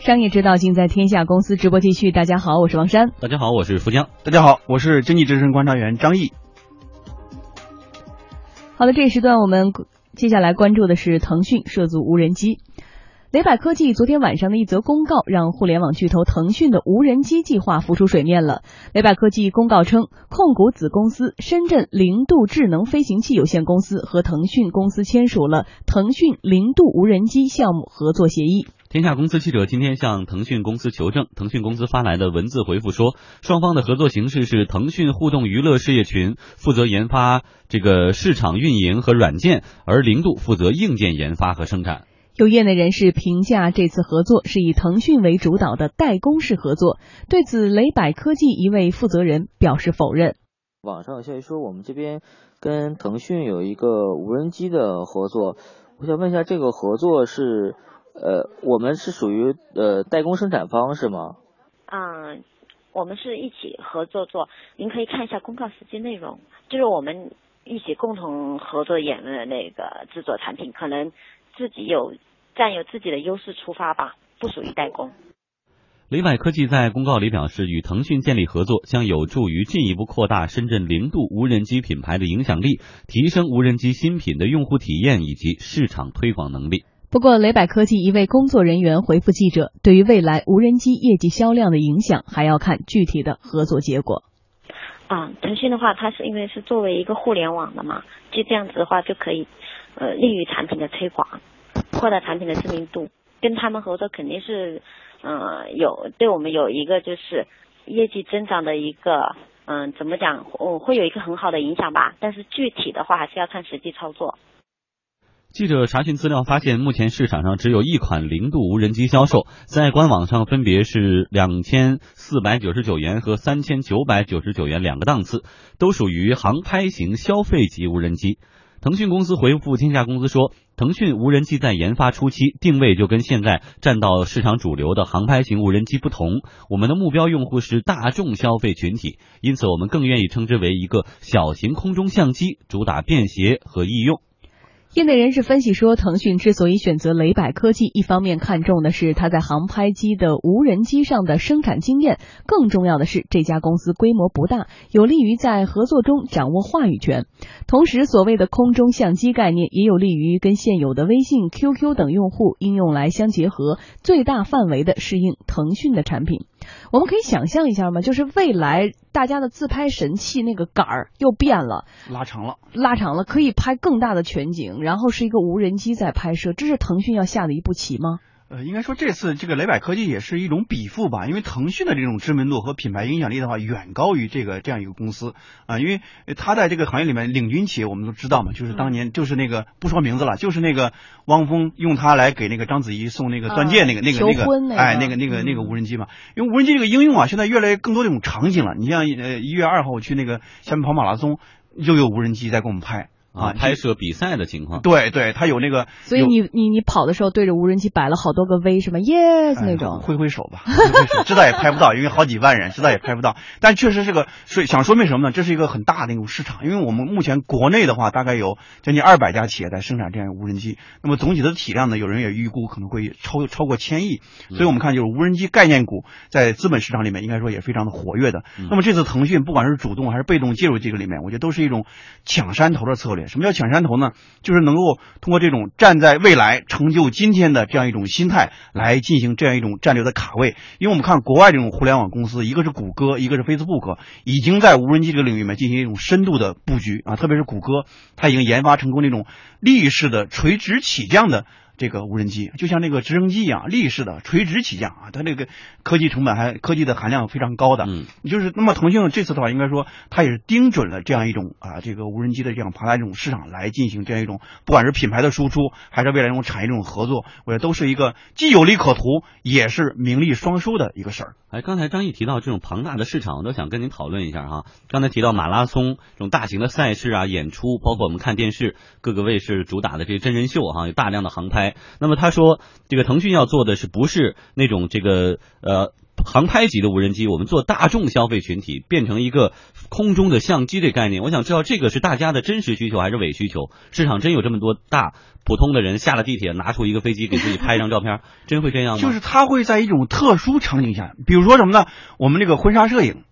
商业之道尽在天下公司直播继续。大家好，我是王珊。大家好，我是福江。大家好，我是经济之声观察员张毅。好的，这一时段我们接下来关注的是腾讯涉足无人机。雷百科技昨天晚上的一则公告，让互联网巨头腾讯的无人机计划浮出水面了。雷百科技公告称，控股子公司深圳零度智能飞行器有限公司和腾讯公司签署了腾讯零度无人机项目合作协议。天下公司记者今天向腾讯公司求证，腾讯公司发来的文字回复说，双方的合作形式是腾讯互动娱乐事业群负责研发这个市场运营和软件，而零度负责硬件研发和生产。有业内人士评价，这次合作是以腾讯为主导的代工式合作。对此，雷柏科技一位负责人表示否认。网上有消息说，我们这边跟腾讯有一个无人机的合作，我想问一下，这个合作是？呃，我们是属于呃代工生产方是吗？嗯，我们是一起合作做，您可以看一下公告实际内容，就是我们一起共同合作演的那个制作产品，可能自己有占有自己的优势出发吧，不属于代工。雷柏科技在公告里表示，与腾讯建立合作将有助于进一步扩大深圳零度无人机品牌的影响力，提升无人机新品的用户体验以及市场推广能力。不过，雷柏科技一位工作人员回复记者，对于未来无人机业绩销量的影响，还要看具体的合作结果。啊，腾讯的话，它是因为是作为一个互联网的嘛，就这样子的话就可以，呃，利于产品的推广，扩大产品的知名度。跟他们合作肯定是，嗯，有对我们有一个就是业绩增长的一个，嗯，怎么讲，我会有一个很好的影响吧。但是具体的话，还是要看实际操作。记者查询资料发现，目前市场上只有一款零度无人机销售，在官网上分别是两千四百九十九元和三千九百九十九元两个档次，都属于航拍型消费级无人机。腾讯公司回复天下公司说，腾讯无人机在研发初期定位就跟现在占到市场主流的航拍型无人机不同，我们的目标用户是大众消费群体，因此我们更愿意称之为一个小型空中相机，主打便携和易用。业内人士分析说，腾讯之所以选择雷柏科技，一方面看重的是它在航拍机的无人机上的生产经验，更重要的是这家公司规模不大，有利于在合作中掌握话语权。同时，所谓的空中相机概念也有利于跟现有的微信、QQ 等用户应用来相结合，最大范围的适应腾讯的产品。我们可以想象一下吗？就是未来大家的自拍神器那个杆儿又变了，拉长了，拉长了，可以拍更大的全景，然后是一个无人机在拍摄，这是腾讯要下的一步棋吗？呃，应该说这次这个雷柏科技也是一种比附吧，因为腾讯的这种知名度和品牌影响力的话，远高于这个这样一个公司啊，因为他在这个行业里面领军企业，我们都知道嘛，就是当年就是那个不说名字了，就是那个汪峰用它来给那个章子怡送那个钻戒那个那个那个哎那个那个那个无人机嘛，因为无人机这个应用啊，现在越来越更多这种场景了，你像呃一月二号我去那个厦门跑马拉松，就有无人机在给我们拍。啊，拍摄比赛的情况，对对，他有那个，所以你你你跑的时候对着无人机摆了好多个 V 是吗？Yes 那种，挥挥手吧，知道也拍不到，因为好几万人，知道也拍不到。但确实是个，所以想说明什么呢？这是一个很大的一种市场，因为我们目前国内的话，大概有将近二百家企业在生产这样无人机，那么总体的体量呢，有人也预估可能会超超过千亿。所以我们看，就是无人机概念股在资本市场里面应该说也非常的活跃的。那么这次腾讯不管是主动还是被动介入这个里面，我觉得都是一种抢山头的策略。什么叫抢山头呢？就是能够通过这种站在未来成就今天的这样一种心态来进行这样一种战略的卡位，因为我们看国外这种互联网公司，一个是谷歌，一个是 Facebook，已经在无人机这个领域里面进行一种深度的布局啊，特别是谷歌，它已经研发成功那种立式的垂直起降的。这个无人机就像那个直升机一样，立式的垂直起降啊，它这个科技成本还科技的含量非常高的。嗯，就是那么腾讯这次的话，应该说它也是盯准了这样一种啊，这个无人机的这样庞大这种市场来进行这样一种，不管是品牌的输出，还是未来这种产业这种合作，我觉得都是一个既有利可图，也是名利双收的一个事儿。哎，刚才张毅提到这种庞大的市场，我都想跟您讨论一下哈。刚才提到马拉松这种大型的赛事啊，演出，包括我们看电视，各个卫视主打的这些真人秀哈，有大量的航拍。那么他说，这个腾讯要做的是不是那种这个呃航拍级的无人机，我们做大众消费群体，变成一个空中的相机这概念。我想知道这个是大家的真实需求还是伪需求？市场真有这么多大普通的人下了地铁拿出一个飞机给自己拍一张照片，真会这样吗？就是他会在一种特殊场景下，比如说什么呢？我们这个婚纱摄影。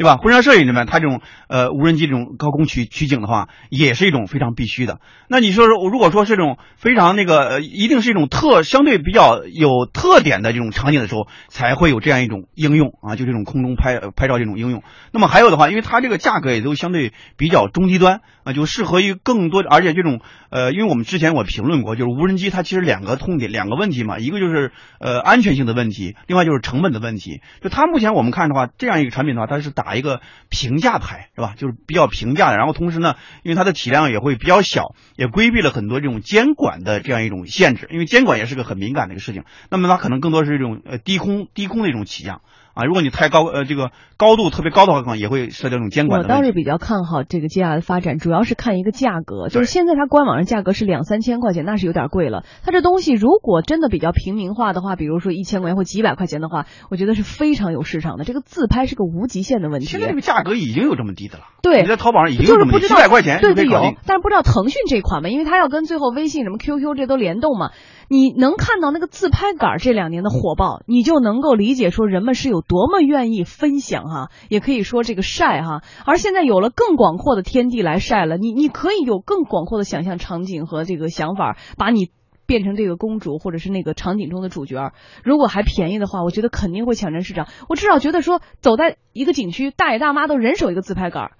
对吧？婚纱摄影里面，它这种呃无人机这种高空取取景的话，也是一种非常必须的。那你说说，如果说是这种非常那个，呃，一定是一种特相对比较有特点的这种场景的时候，才会有这样一种应用啊，就这种空中拍拍照这种应用。那么还有的话，因为它这个价格也都相对比较中低端啊，就适合于更多，而且这种呃，因为我们之前我评论过，就是无人机它其实两个痛点，两个问题嘛，一个就是呃安全性的问题，另外就是成本的问题。就它目前我们看的话，这样一个产品的话，它是打。打一个平价牌是吧？就是比较平价的，然后同时呢，因为它的体量也会比较小，也规避了很多这种监管的这样一种限制，因为监管也是个很敏感的一个事情。那么它可能更多是一种呃低空低空的一种起降。啊，如果你太高，呃，这个高度特别高的话，可能也会涉及这种监管。我倒是比较看好这个接下来的发展，主要是看一个价格，就是现在它官网上价格是两三千块钱，那是有点贵了。它这东西如果真的比较平民化的话，比如说一千块钱或几百块钱的话，我觉得是非常有市场的。这个自拍是个无极限的问题。现在这个价格已经有这么低的了。对，你在淘宝上已经有这么几百块钱对对有，但是不知道腾讯这款嘛，因为它要跟最后微信什么 QQ 这都联动嘛。你能看到那个自拍杆这两年的火爆，你就能够理解说人们是有多么愿意分享哈，也可以说这个晒哈。而现在有了更广阔的天地来晒了，你你可以有更广阔的想象场景和这个想法，把你变成这个公主或者是那个场景中的主角。如果还便宜的话，我觉得肯定会抢占市场。我至少觉得说，走在一个景区，大爷大妈都人手一个自拍杆。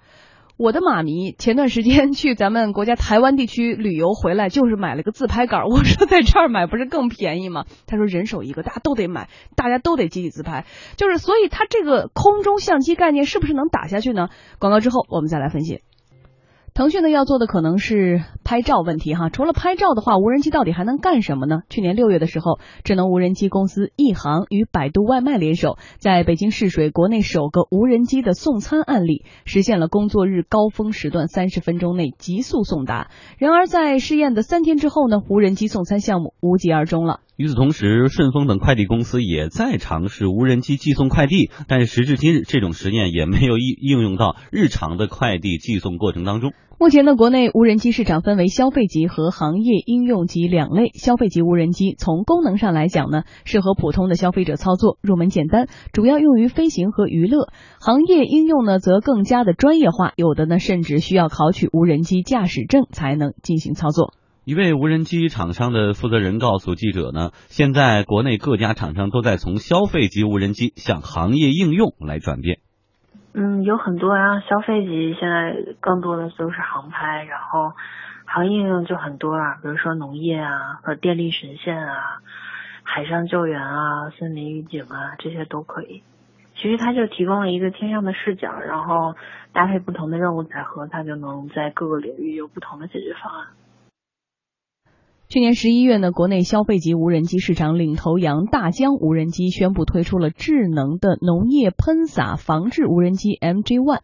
我的妈咪前段时间去咱们国家台湾地区旅游回来，就是买了个自拍杆。我说在这儿买不是更便宜吗？他说人手一个，大家都得买，大家都得集体自拍。就是所以他这个空中相机概念是不是能打下去呢？广告之后我们再来分析。腾讯呢要做的可能是拍照问题哈，除了拍照的话，无人机到底还能干什么呢？去年六月的时候，智能无人机公司亿航与百度外卖联手，在北京试水国内首个无人机的送餐案例，实现了工作日高峰时段三十分钟内急速送达。然而在试验的三天之后呢，无人机送餐项目无疾而终了。与此同时，顺丰等快递公司也在尝试无人机寄送快递，但是时至今日，这种实验也没有应应用到日常的快递寄送过程当中。目前呢，国内无人机市场分为消费级和行业应用级两类。消费级无人机从功能上来讲呢，适合普通的消费者操作，入门简单，主要用于飞行和娱乐；行业应用呢，则更加的专业化，有的呢甚至需要考取无人机驾驶证才能进行操作。一位无人机厂商的负责人告诉记者呢，现在国内各家厂商都在从消费级无人机向行业应用来转变。嗯，有很多啊，消费级现在更多的都是航拍，然后行业应用就很多啊，比如说农业啊和电力神线啊、海上救援啊、森林预警啊这些都可以。其实它就提供了一个天上的视角，然后搭配不同的任务载荷，它就能在各个领域有不同的解决方案。去年十一月呢，国内消费级无人机市场领头羊大疆无人机宣布推出了智能的农业喷洒防治无人机 MG One。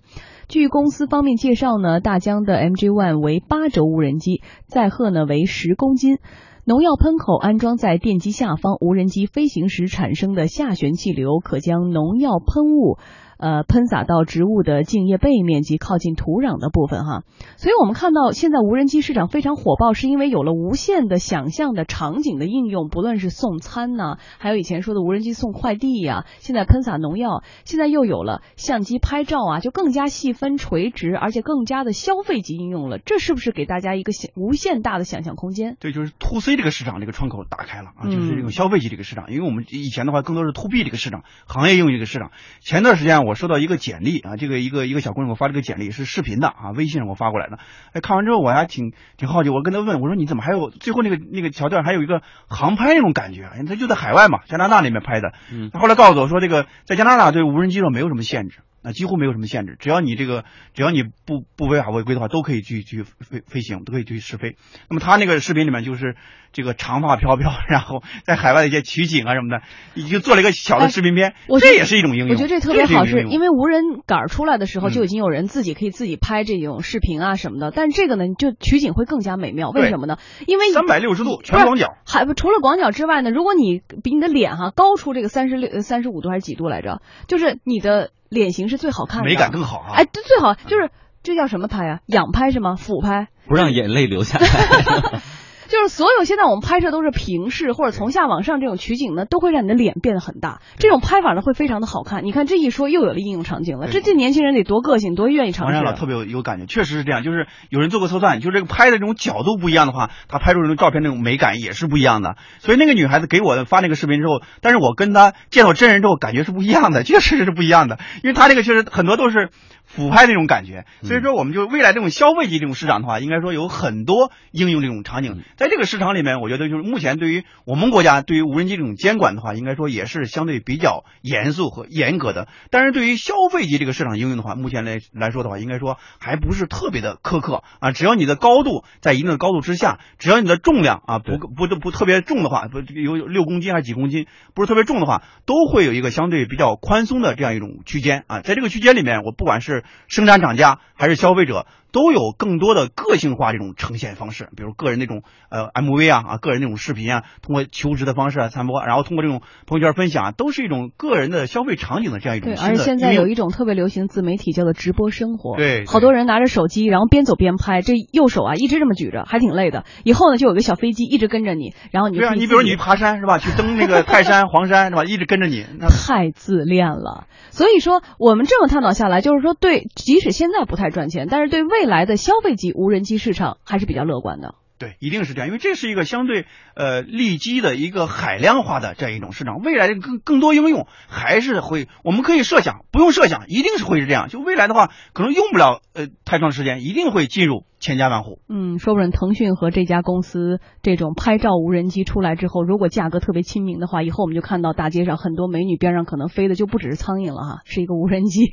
据公司方面介绍呢，大疆的 MG One 为八轴无人机，载荷呢为十公斤，农药喷口安装在电机下方，无人机飞行时产生的下旋气流可将农药喷雾。呃，喷洒到植物的茎叶背面及靠近土壤的部分哈，所以我们看到现在无人机市场非常火爆，是因为有了无限的想象的场景的应用，不论是送餐呐，还有以前说的无人机送快递呀，现在喷洒农药，现在又有了相机拍照啊，就更加细分垂直，而且更加的消费级应用了，这是不是给大家一个想无限大的想象空间？对，就是 to C 这个市场这个窗口打开了啊，就是这种消费级这个市场，因为我们以前的话更多是 to B 这个市场，行业应用这个市场。前段时间我收到一个简历啊，这个一个一个小姑娘给我发了个简历，是视频的啊，微信上给我发过来的。哎，看完之后我还挺挺好奇，我跟她问我说你怎么还有最后那个那个桥段还有一个航拍那种感觉？她就在海外嘛，加拿大那边拍的。嗯，她后来告诉我说这个在加拿大对无人机上没有什么限制。啊几乎没有什么限制，只要你这个只要你不不违法违规的话，都可以去去飞飞行，都可以去试飞。那么他那个视频里面就是这个长发飘飘，然后在海外的一些取景啊什么的，已经做了一个小的视频片，我这也是一种应用。我觉得这特别好，是因为为无人杆出来的时候嗯就已经有人自己可以自己拍这种视频啊什么的，但这个呢，就取景会更加美妙。为什么呢？因为三百六十度全广角，还不除了广角之外呢，如果你比你的脸哈高出这个三十六、三十五度还是几度来着，就是你的脸型是最好看的，美感更好啊。哎，对，最好就是这叫什么拍啊？仰拍是吗？俯拍？不让眼泪流下来。就是所有现在我们拍摄都是平视或者从下往上这种取景呢，都会让你的脸变得很大。这种拍法呢会非常的好看。你看这一说又有了应用场景了，这这年轻人得多个性，多愿意尝试啊。王山老特别有有感觉，确实是这样。就是有人做过测算，就是这个拍的这种角度不一样的话，他拍出这种照片那种美感也是不一样的。所以那个女孩子给我发那个视频之后，但是我跟她见到真人之后，感觉是不一样的，确实是不一样的。因为她这个确实很多都是俯拍那种感觉，所以说我们就未来这种消费级这种市场的话，应该说有很多应用这种场景。在这个市场里面，我觉得就是目前对于我们国家对于无人机这种监管的话，应该说也是相对比较严肃和严格的。但是对于消费级这个市场应用的话，目前来来说的话，应该说还不是特别的苛刻啊。只要你的高度在一定的高度之下，只要你的重量啊不不不特别重的话，不有六公斤还是几公斤，不是特别重的话，都会有一个相对比较宽松的这样一种区间啊。在这个区间里面，我不管是生产厂家还是消费者。都有更多的个性化这种呈现方式，比如个人那种呃 MV 啊啊，个人那种视频啊，通过求职的方式啊传播，然后通过这种朋友圈分享啊，都是一种个人的消费场景的这样一种对，而且现在有一种特别流行自媒体叫做直播生活，对好多人拿着手机，然后边走边拍，这右手啊一直这么举着，还挺累的。以后呢，就有个小飞机一直跟着你，然后你就对啊，你比如你去爬山是吧？去登那个泰山、黄山是吧？一直跟着你，那 太自恋了。所以说，我们这么探讨下来，就是说，对，即使现在不太赚钱，但是对未来的消费级无人机市场还是比较乐观的。对，一定是这样，因为这是一个相对呃利基的一个海量化的这样一种市场，未来的更更多应用还是会，我们可以设想，不用设想，一定是会是这样。就未来的话，可能用不了呃太长时间，一定会进入千家万户。嗯，说不准腾讯和这家公司这种拍照无人机出来之后，如果价格特别亲民的话，以后我们就看到大街上很多美女边上可能飞的就不只是苍蝇了哈，是一个无人机。